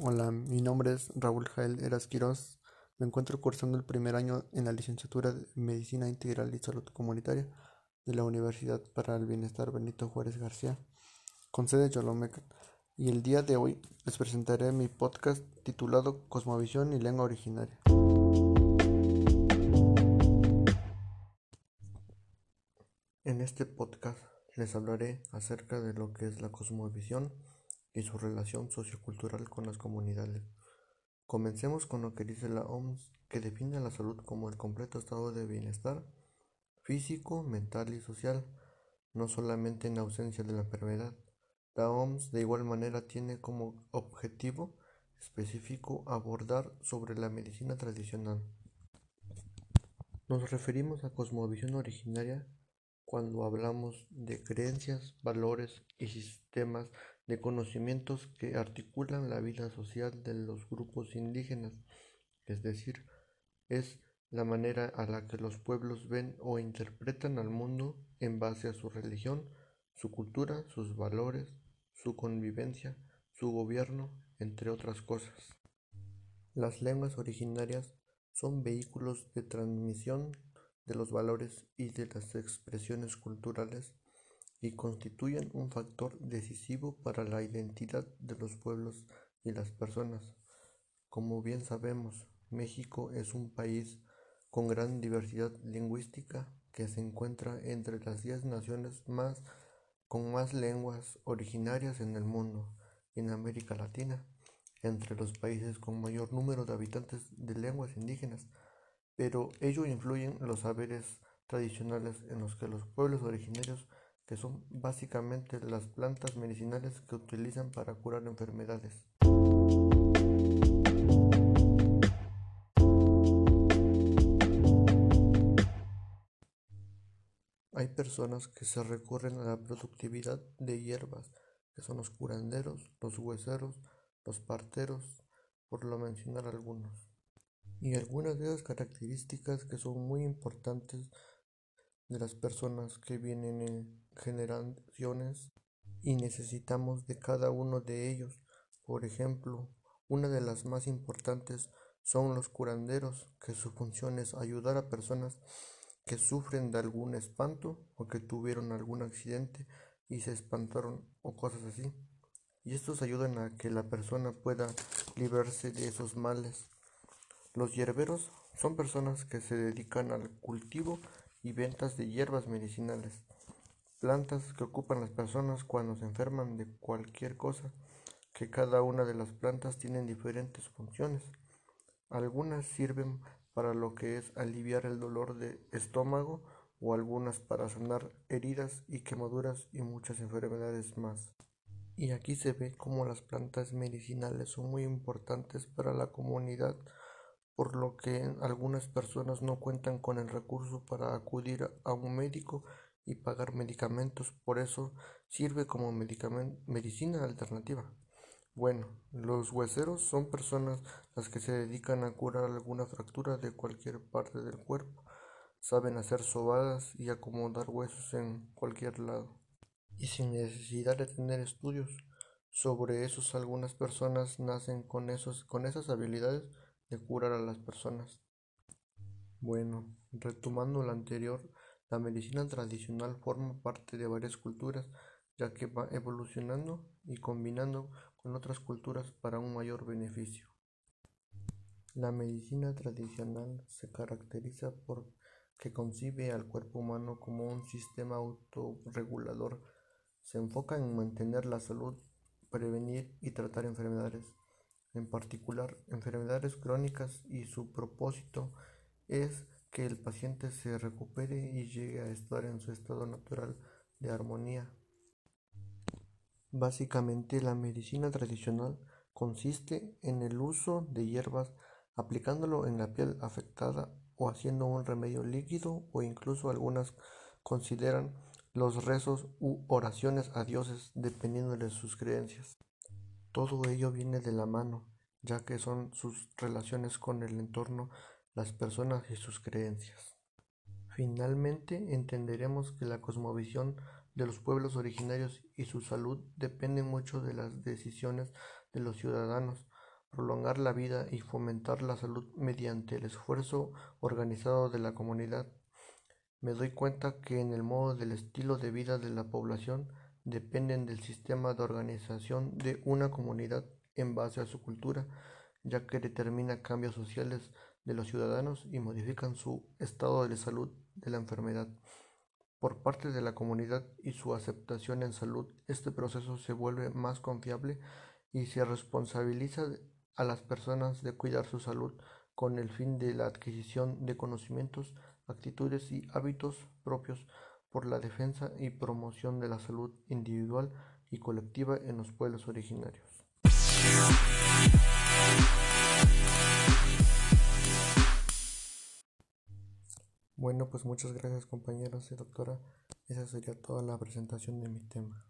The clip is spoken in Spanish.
Hola, mi nombre es Raúl Jael Eras Quirós. Me encuentro cursando el primer año en la licenciatura de Medicina Integral y Salud Comunitaria de la Universidad para el Bienestar Benito Juárez García, con sede Cholomeca. Y el día de hoy les presentaré mi podcast titulado Cosmovisión y Lengua Originaria. En este podcast les hablaré acerca de lo que es la cosmovisión y su relación sociocultural con las comunidades. Comencemos con lo que dice la OMS, que define la salud como el completo estado de bienestar físico, mental y social, no solamente en ausencia de la enfermedad. La OMS de igual manera tiene como objetivo específico abordar sobre la medicina tradicional. Nos referimos a cosmovisión originaria cuando hablamos de creencias, valores y sistemas de conocimientos que articulan la vida social de los grupos indígenas, es decir, es la manera a la que los pueblos ven o interpretan al mundo en base a su religión, su cultura, sus valores, su convivencia, su gobierno, entre otras cosas. Las lenguas originarias son vehículos de transmisión de los valores y de las expresiones culturales y constituyen un factor decisivo para la identidad de los pueblos y las personas. Como bien sabemos, México es un país con gran diversidad lingüística que se encuentra entre las diez naciones más con más lenguas originarias en el mundo y en América Latina, entre los países con mayor número de habitantes de lenguas indígenas, pero ello influyen los saberes tradicionales en los que los pueblos originarios que son básicamente las plantas medicinales que utilizan para curar enfermedades. Hay personas que se recurren a la productividad de hierbas, que son los curanderos, los hueseros, los parteros, por lo mencionar algunos. Y algunas de esas características que son muy importantes de las personas que vienen en generaciones y necesitamos de cada uno de ellos. Por ejemplo, una de las más importantes son los curanderos, que su función es ayudar a personas que sufren de algún espanto o que tuvieron algún accidente y se espantaron o cosas así. Y estos ayudan a que la persona pueda librarse de esos males. Los hierberos son personas que se dedican al cultivo y ventas de hierbas medicinales plantas que ocupan las personas cuando se enferman de cualquier cosa, que cada una de las plantas tienen diferentes funciones. Algunas sirven para lo que es aliviar el dolor de estómago o algunas para sanar heridas y quemaduras y muchas enfermedades más. Y aquí se ve cómo las plantas medicinales son muy importantes para la comunidad, por lo que algunas personas no cuentan con el recurso para acudir a un médico y pagar medicamentos, por eso sirve como medicina alternativa. Bueno, los hueseros son personas las que se dedican a curar alguna fractura de cualquier parte del cuerpo. Saben hacer sobadas y acomodar huesos en cualquier lado. Y sin necesidad de tener estudios sobre esos, algunas personas nacen con, esos, con esas habilidades de curar a las personas. Bueno, retomando lo anterior, la medicina tradicional forma parte de varias culturas, ya que va evolucionando y combinando con otras culturas para un mayor beneficio. La medicina tradicional se caracteriza por que concibe al cuerpo humano como un sistema autorregulador. Se enfoca en mantener la salud, prevenir y tratar enfermedades, en particular enfermedades crónicas y su propósito es que el paciente se recupere y llegue a estar en su estado natural de armonía. Básicamente la medicina tradicional consiste en el uso de hierbas aplicándolo en la piel afectada o haciendo un remedio líquido o incluso algunas consideran los rezos u oraciones a dioses dependiendo de sus creencias. Todo ello viene de la mano, ya que son sus relaciones con el entorno las personas y sus creencias. Finalmente, entenderemos que la cosmovisión de los pueblos originarios y su salud dependen mucho de las decisiones de los ciudadanos, prolongar la vida y fomentar la salud mediante el esfuerzo organizado de la comunidad. Me doy cuenta que en el modo del estilo de vida de la población dependen del sistema de organización de una comunidad en base a su cultura, ya que determina cambios sociales de los ciudadanos y modifican su estado de salud de la enfermedad. Por parte de la comunidad y su aceptación en salud, este proceso se vuelve más confiable y se responsabiliza a las personas de cuidar su salud con el fin de la adquisición de conocimientos, actitudes y hábitos propios por la defensa y promoción de la salud individual y colectiva en los pueblos originarios. Bueno, pues muchas gracias compañeros y doctora. Esa sería toda la presentación de mi tema.